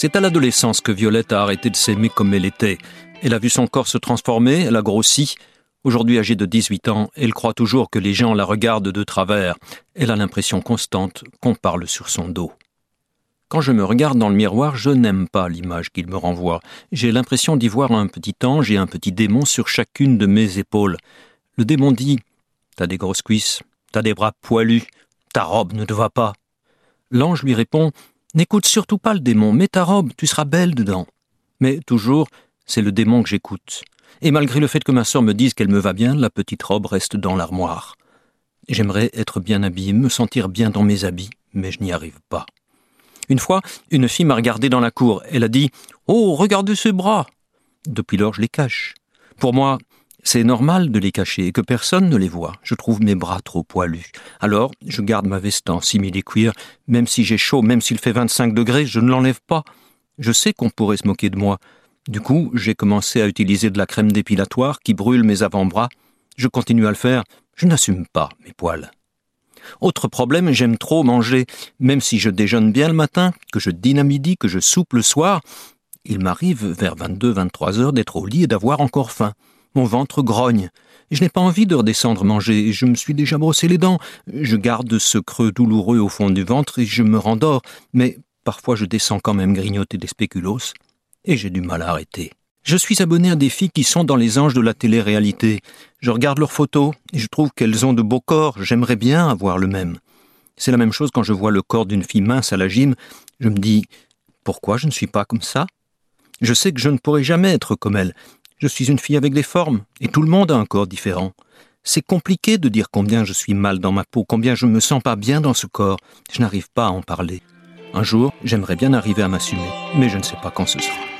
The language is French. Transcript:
C'est à l'adolescence que Violette a arrêté de s'aimer comme elle était. Elle a vu son corps se transformer, elle a grossi. Aujourd'hui âgée de 18 ans, elle croit toujours que les gens la regardent de travers. Elle a l'impression constante qu'on parle sur son dos. Quand je me regarde dans le miroir, je n'aime pas l'image qu'il me renvoie. J'ai l'impression d'y voir un petit ange et un petit démon sur chacune de mes épaules. Le démon dit T'as des grosses cuisses, t'as des bras poilus, ta robe ne te va pas. L'ange lui répond N'écoute surtout pas le démon, mets ta robe, tu seras belle dedans. Mais toujours, c'est le démon que j'écoute. Et malgré le fait que ma sœur me dise qu'elle me va bien, la petite robe reste dans l'armoire. J'aimerais être bien habillée, me sentir bien dans mes habits, mais je n'y arrive pas. Une fois, une fille m'a regardé dans la cour. Elle a dit Oh, regardez ses bras Depuis lors, je les cache. Pour moi, c'est normal de les cacher et que personne ne les voit. Je trouve mes bras trop poilus. Alors, je garde ma veste en simili-cuir. Même si j'ai chaud, même s'il fait 25 degrés, je ne l'enlève pas. Je sais qu'on pourrait se moquer de moi. Du coup, j'ai commencé à utiliser de la crème dépilatoire qui brûle mes avant-bras. Je continue à le faire. Je n'assume pas mes poils. Autre problème, j'aime trop manger. Même si je déjeune bien le matin, que je dîne à midi, que je soupe le soir, il m'arrive vers 22-23 heures d'être au lit et d'avoir encore faim. Mon ventre grogne. Je n'ai pas envie de redescendre manger. Je me suis déjà brossé les dents. Je garde ce creux douloureux au fond du ventre et je me rendors. Mais parfois je descends quand même grignoter des spéculoos. Et j'ai du mal à arrêter. Je suis abonné à des filles qui sont dans les anges de la télé-réalité. Je regarde leurs photos et je trouve qu'elles ont de beaux corps. J'aimerais bien avoir le même. C'est la même chose quand je vois le corps d'une fille mince à la gym. Je me dis pourquoi je ne suis pas comme ça? Je sais que je ne pourrai jamais être comme elle. Je suis une fille avec des formes, et tout le monde a un corps différent. C'est compliqué de dire combien je suis mal dans ma peau, combien je me sens pas bien dans ce corps. Je n'arrive pas à en parler. Un jour, j'aimerais bien arriver à m'assumer, mais je ne sais pas quand ce sera.